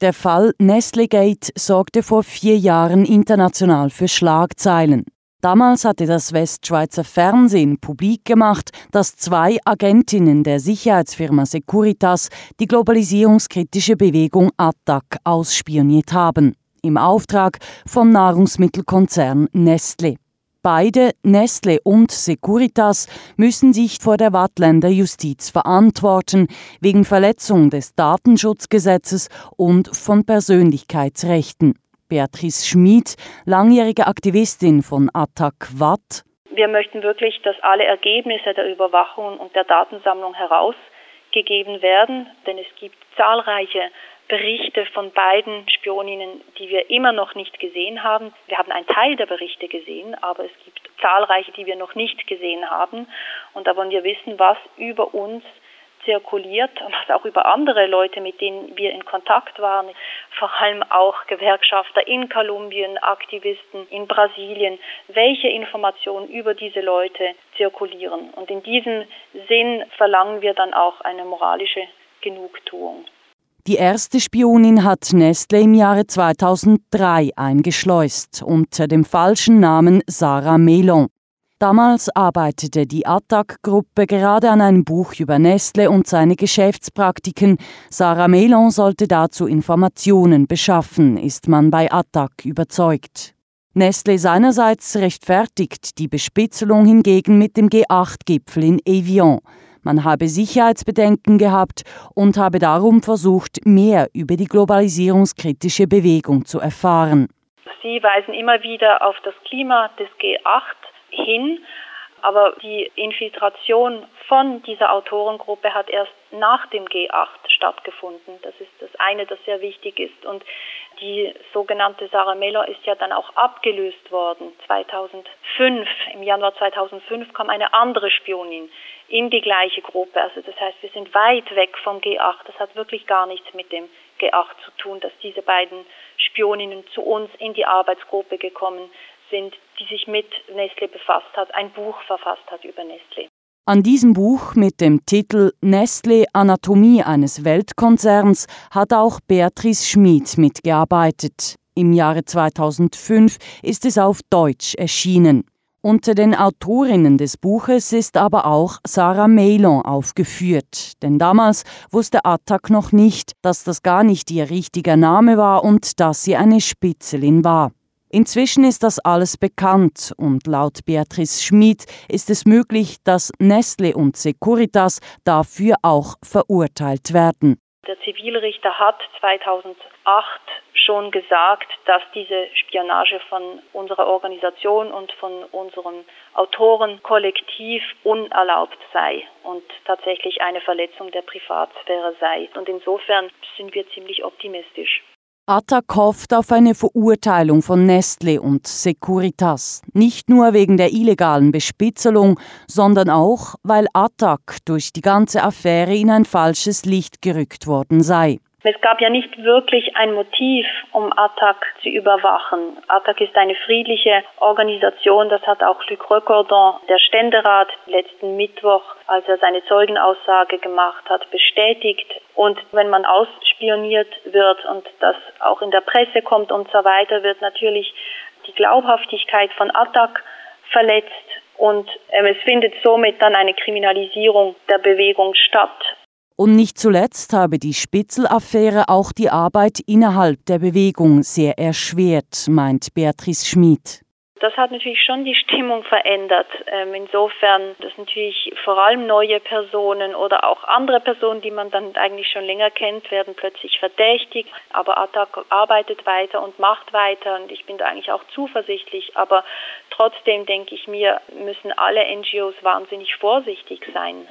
Der Fall Nestlegate sorgte vor vier Jahren international für Schlagzeilen. Damals hatte das Westschweizer Fernsehen publik gemacht, dass zwei Agentinnen der Sicherheitsfirma Securitas die globalisierungskritische Bewegung ATTAC ausspioniert haben, im Auftrag vom Nahrungsmittelkonzern Nestle. Beide, Nestle und Securitas, müssen sich vor der Wattländer Justiz verantworten wegen Verletzung des Datenschutzgesetzes und von Persönlichkeitsrechten. Beatrice Schmid, langjährige Aktivistin von Attac Watt. Wir möchten wirklich, dass alle Ergebnisse der Überwachung und der Datensammlung herausgegeben werden, denn es gibt zahlreiche Berichte von beiden Spioninnen, die wir immer noch nicht gesehen haben. Wir haben einen Teil der Berichte gesehen, aber es gibt zahlreiche, die wir noch nicht gesehen haben. Und da wollen wir wissen, was über uns zirkuliert, was auch über andere Leute, mit denen wir in Kontakt waren, vor allem auch Gewerkschafter in Kolumbien, Aktivisten in Brasilien, welche Informationen über diese Leute zirkulieren. Und in diesem Sinn verlangen wir dann auch eine moralische Genugtuung. Die erste Spionin hat Nestle im Jahre 2003 eingeschleust unter dem falschen Namen Sarah Melon. Damals arbeitete die Attac-Gruppe gerade an einem Buch über Nestle und seine Geschäftspraktiken. Sarah Melon sollte dazu Informationen beschaffen, ist man bei Attac überzeugt. Nestle seinerseits rechtfertigt die Bespitzelung hingegen mit dem G8-Gipfel in Evian. Man habe Sicherheitsbedenken gehabt und habe darum versucht, mehr über die globalisierungskritische Bewegung zu erfahren. Sie weisen immer wieder auf das Klima des G8 hin, aber die Infiltration von dieser Autorengruppe hat erst nach dem G8 stattgefunden. Das ist das eine, das sehr wichtig ist. Und die sogenannte Sarah Mellor ist ja dann auch abgelöst worden. 2005, im Januar 2005 kam eine andere Spionin in die gleiche Gruppe. Also das heißt, wir sind weit weg vom G8. Das hat wirklich gar nichts mit dem G8 zu tun, dass diese beiden Spioninnen zu uns in die Arbeitsgruppe gekommen sind, die sich mit Nestle befasst hat, ein Buch verfasst hat über Nestle. An diesem Buch mit dem Titel Nestle Anatomie eines Weltkonzerns hat auch Beatrice Schmid mitgearbeitet. Im Jahre 2005 ist es auf Deutsch erschienen. Unter den Autorinnen des Buches ist aber auch Sarah Melon aufgeführt, denn damals wusste Attac noch nicht, dass das gar nicht ihr richtiger Name war und dass sie eine Spitzelin war. Inzwischen ist das alles bekannt und laut Beatrice Schmid ist es möglich, dass Nestle und Securitas dafür auch verurteilt werden. Der Zivilrichter hat 2008 schon gesagt, dass diese Spionage von unserer Organisation und von unserem Autorenkollektiv unerlaubt sei und tatsächlich eine Verletzung der Privatsphäre sei. Und insofern sind wir ziemlich optimistisch. Attac hofft auf eine Verurteilung von Nestle und Securitas, nicht nur wegen der illegalen Bespitzelung, sondern auch, weil Attac durch die ganze Affäre in ein falsches Licht gerückt worden sei. Es gab ja nicht wirklich ein Motiv, um Attac zu überwachen. Attac ist eine friedliche Organisation, das hat auch Luc Recordon, der Ständerat, letzten Mittwoch, als er seine Zeugenaussage gemacht hat, bestätigt. Und wenn man ausspioniert wird und das auch in der Presse kommt und so weiter, wird natürlich die Glaubhaftigkeit von Attac verletzt und ähm, es findet somit dann eine Kriminalisierung der Bewegung statt. Und nicht zuletzt habe die Spitzelaffäre auch die Arbeit innerhalb der Bewegung sehr erschwert, meint Beatrice Schmid. Das hat natürlich schon die Stimmung verändert. Ähm, insofern, dass natürlich vor allem neue Personen oder auch andere Personen, die man dann eigentlich schon länger kennt, werden plötzlich verdächtigt. Aber Attac arbeitet weiter und macht weiter und ich bin da eigentlich auch zuversichtlich. Aber trotzdem denke ich mir, müssen alle NGOs wahnsinnig vorsichtig sein.